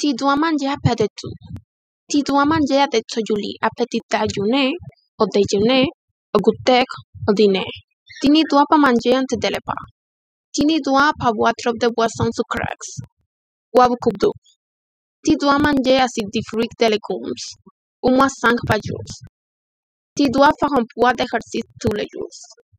Ti dois manger après de tout. Ti dois manger de tout, Julie. Après ti déjeuner, au déjeuner, au goûter, au dîner. Ti ne dois pas manger antes de le pas. Ti ne dois pas boire trop de boissons sucrées. Ou à beaucoup d'eau. Ti dois manger assez de fruits et de légumes. Au moins cinq par jour. Ti dois faire un poids d'exercice tous les jours.